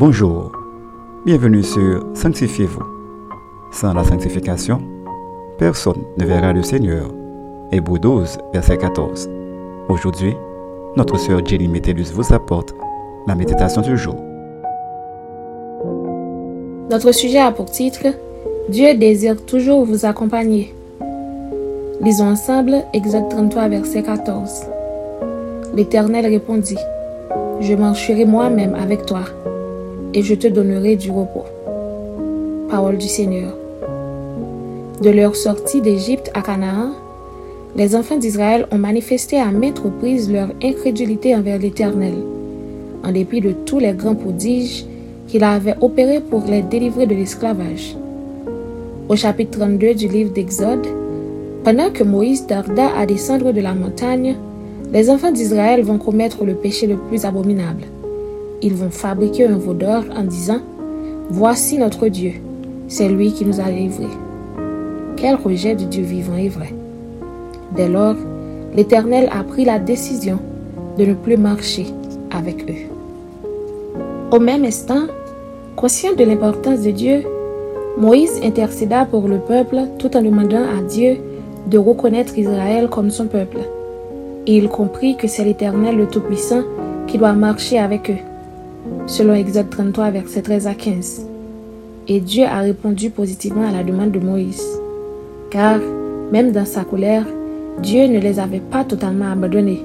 Bonjour, bienvenue sur Sanctifiez-vous. Sans la sanctification, personne ne verra le Seigneur. Hébreu 12, verset 14. Aujourd'hui, notre sœur Jenny Métellus vous apporte la méditation du jour. Notre sujet a pour titre Dieu désire toujours vous accompagner. Lisons ensemble Exode 33, verset 14. L'Éternel répondit Je marcherai moi-même avec toi et je te donnerai du repos. Parole du Seigneur. De leur sortie d'Égypte à Canaan, les enfants d'Israël ont manifesté à maintes reprises leur incrédulité envers l'Éternel, en dépit de tous les grands prodiges qu'il avait opérés pour les délivrer de l'esclavage. Au chapitre 32 du livre d'Exode, pendant que Moïse tarda à descendre de la montagne, les enfants d'Israël vont commettre le péché le plus abominable ils vont fabriquer un veau d'or en disant Voici notre Dieu, c'est lui qui nous a livrés. Quel rejet du Dieu vivant et vrai. Dès lors, l'Éternel a pris la décision de ne plus marcher avec eux. Au même instant, conscient de l'importance de Dieu, Moïse intercéda pour le peuple tout en demandant à Dieu de reconnaître Israël comme son peuple. Et il comprit que c'est l'Éternel le Tout-Puissant qui doit marcher avec eux selon Exode 33, verset 13 à 15. Et Dieu a répondu positivement à la demande de Moïse, car même dans sa colère, Dieu ne les avait pas totalement abandonnés,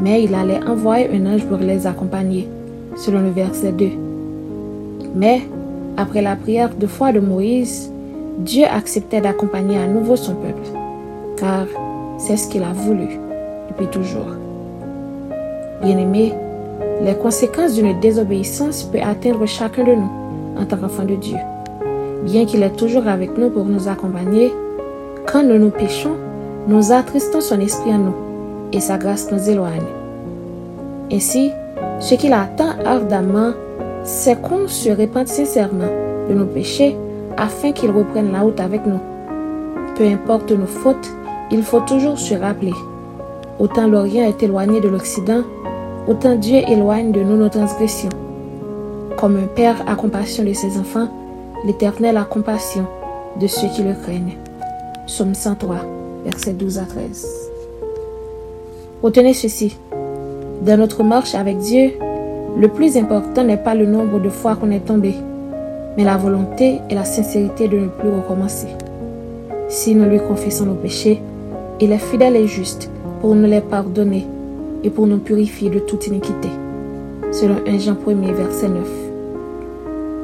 mais il allait envoyer un ange pour les accompagner, selon le verset 2. Mais, après la prière de foi de Moïse, Dieu acceptait d'accompagner à nouveau son peuple, car c'est ce qu'il a voulu depuis toujours. Bien-aimés, les conséquences d'une désobéissance peuvent atteindre chacun de nous en tant qu'enfant de Dieu. Bien qu'il est toujours avec nous pour nous accompagner, quand nous nous péchons, nous attristons son esprit en nous et sa grâce nous éloigne. Ainsi, ce qu'il attend ardemment, c'est qu'on se répande sincèrement de nos péchés afin qu'il reprenne la route avec nous. Peu importe nos fautes, il faut toujours se rappeler. Autant l'Orient est éloigné de l'Occident, autant Dieu éloigne de nous nos transgressions. Comme un père a compassion de ses enfants, l'Éternel a compassion de ceux qui le craignent. Psaume 103, versets 12 à 13. Retenez ceci. Dans notre marche avec Dieu, le plus important n'est pas le nombre de fois qu'on est tombé, mais la volonté et la sincérité de ne plus recommencer. Si nous lui confessons nos péchés, il est fidèle et juste pour nous les pardonner et pour nous purifier de toute iniquité. Selon 1 Jean 1er, verset 9.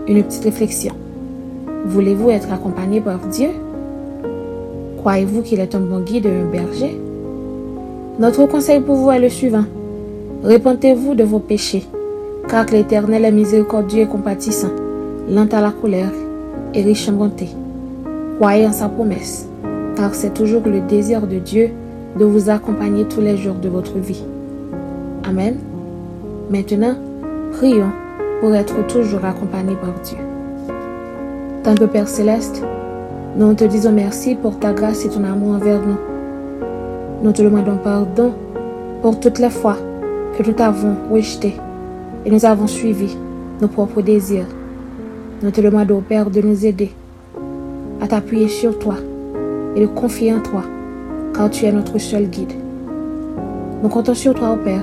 Une petite réflexion. Voulez-vous être accompagné par Dieu? Croyez-vous qu'il est un bon guide et un berger? Notre conseil pour vous est le suivant. Répentez-vous de vos péchés, car l'Éternel est miséricordieux et compatissant, lent à la colère et riche en bonté. Croyez en sa promesse, car c'est toujours le désir de Dieu de vous accompagner tous les jours de votre vie. Amen. Maintenant, prions pour être toujours accompagnés par Dieu. Tant Père céleste, nous te disons merci pour ta grâce et ton amour envers nous. Nous te demandons pardon pour toutes les fois que nous t'avons rejeté et nous avons suivi nos propres désirs. Nous te demandons, Père, de nous aider à t'appuyer sur toi et de confier en toi, car tu es notre seul guide. Nous comptons sur toi, Père,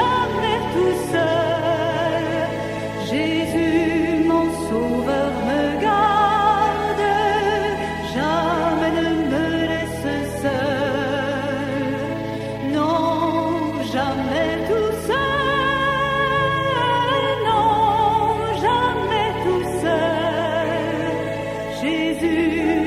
Jamais tout seul, Jésus, mon sauveur, me garde, jamais ne me laisse seul, non, jamais tout seul, non, jamais tout seul, Jésus.